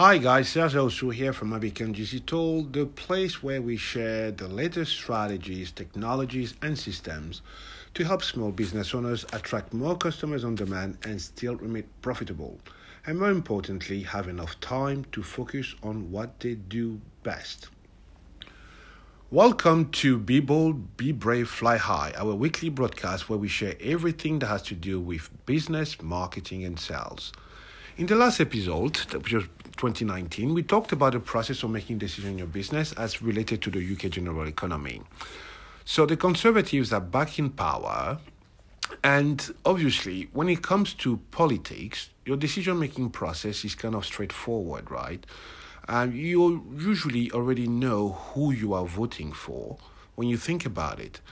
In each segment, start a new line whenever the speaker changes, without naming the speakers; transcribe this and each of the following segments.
Hi guys, Serge Osu here from Abicam Digital, the place where we share the latest strategies, technologies, and systems to help small business owners attract more customers on demand and still remain profitable. And more importantly, have enough time to focus on what they do best. Welcome to Be Bold, Be Brave, Fly High, our weekly broadcast where we share everything that has to do with business, marketing, and sales. In the last episode, which was 2019, we talked about the process of making decisions in your business as related to the UK general economy. So the Conservatives are back in power, and obviously, when it comes to politics, your decision making process is kind of straightforward, right? And you usually already know who you are voting for when you think about it.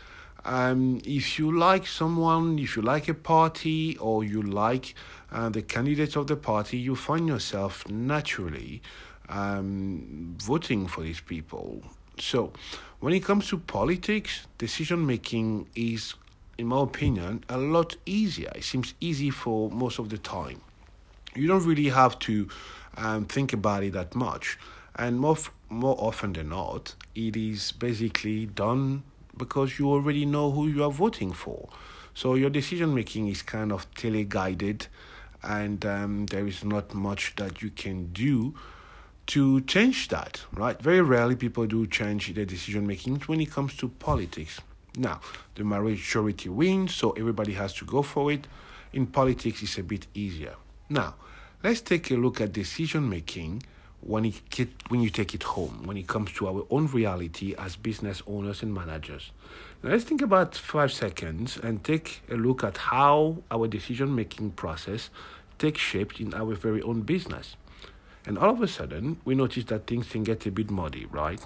Um, if you like someone, if you like a party, or you like uh, the candidates of the party, you find yourself naturally um, voting for these people. So, when it comes to politics, decision making is, in my opinion, a lot easier. It seems easy for most of the time. You don't really have to um, think about it that much. And more, more often than not, it is basically done because you already know who you are voting for. So your decision making is kind of tele-guided, and um, there is not much that you can do to change that, right? Very rarely people do change their decision making when it comes to politics. Now, the majority wins, so everybody has to go for it. In politics, it's a bit easier. Now, let's take a look at decision making when it when you take it home, when it comes to our own reality as business owners and managers. Now let's think about five seconds and take a look at how our decision making process takes shape in our very own business. And all of a sudden, we notice that things can get a bit muddy, right?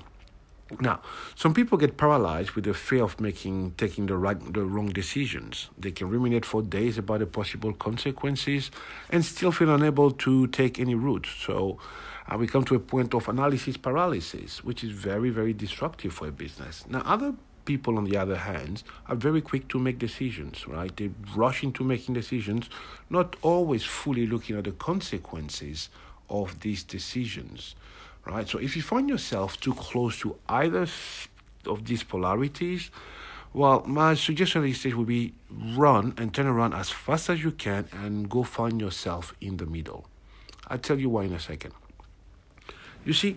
Now, some people get paralyzed with the fear of making taking the right the wrong decisions. They can ruminate for days about the possible consequences and still feel unable to take any route. So uh, we come to a point of analysis paralysis, which is very, very destructive for a business. Now, other people, on the other hand, are very quick to make decisions, right? They rush into making decisions, not always fully looking at the consequences of these decisions right? So if you find yourself too close to either of these polarities, well, my suggestion at this would be run and turn around as fast as you can and go find yourself in the middle. I'll tell you why in a second. You see,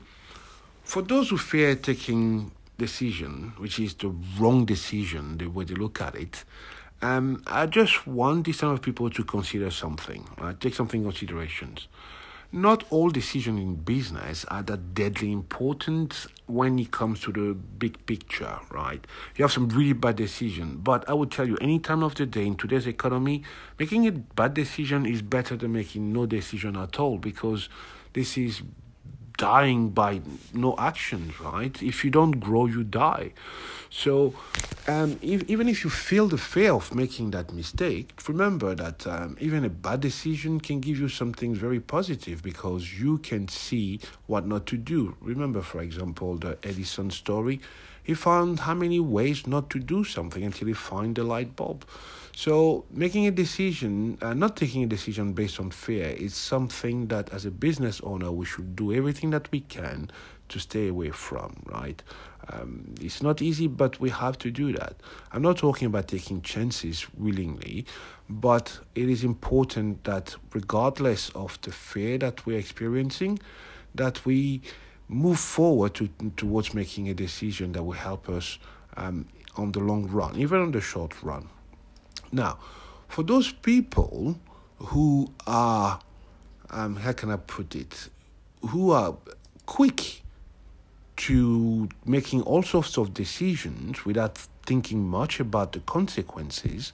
for those who fear taking decision, which is the wrong decision, the way they look at it, um, I just want this time of people to consider something? Take something considerations not all decisions in business are that deadly important when it comes to the big picture, right? You have some really bad decisions, but I would tell you, any time of the day in today's economy, making a bad decision is better than making no decision at all because this is dying by no actions, right? If you don't grow, you die. So, um, if, even if you feel the fear of making that mistake, remember that um, even a bad decision can give you something very positive because you can see what not to do. Remember, for example, the Edison story. He found how many ways not to do something until he found the light bulb. So, making a decision, uh, not taking a decision based on fear, is something that as a business owner we should do everything that we can to stay away from, right? Um, it's not easy, but we have to do that. I'm not talking about taking chances willingly, but it is important that regardless of the fear that we're experiencing, that we move forward to, towards making a decision that will help us um, on the long run, even on the short run. Now, for those people who are, um, how can I put it, who are quick to making all sorts of decisions without thinking much about the consequences,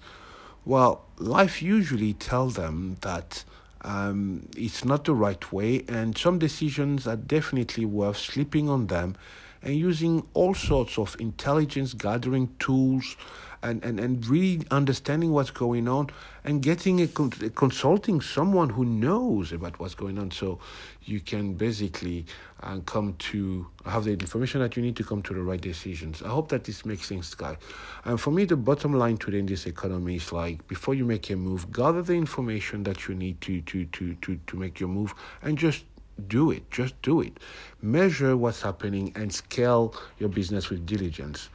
well, life usually tells them that um, it's not the right way, and some decisions are definitely worth sleeping on them and using all sorts of intelligence gathering tools and, and, and really understanding what's going on and getting a, consulting someone who knows about what's going on so you can basically uh, come to have the information that you need to come to the right decisions. I hope that this makes sense, guy. And for me, the bottom line today in this economy is like before you make a move, gather the information that you need to to to to, to make your move and just do it. Just do it. Measure what's happening and scale your business with diligence.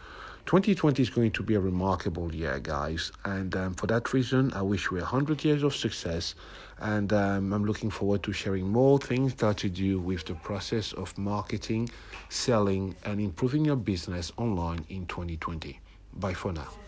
2020 is going to be a remarkable year, guys. And um, for that reason, I wish you 100 years of success. And um, I'm looking forward to sharing more things that to do with the process of marketing, selling, and improving your business online in 2020. Bye for now.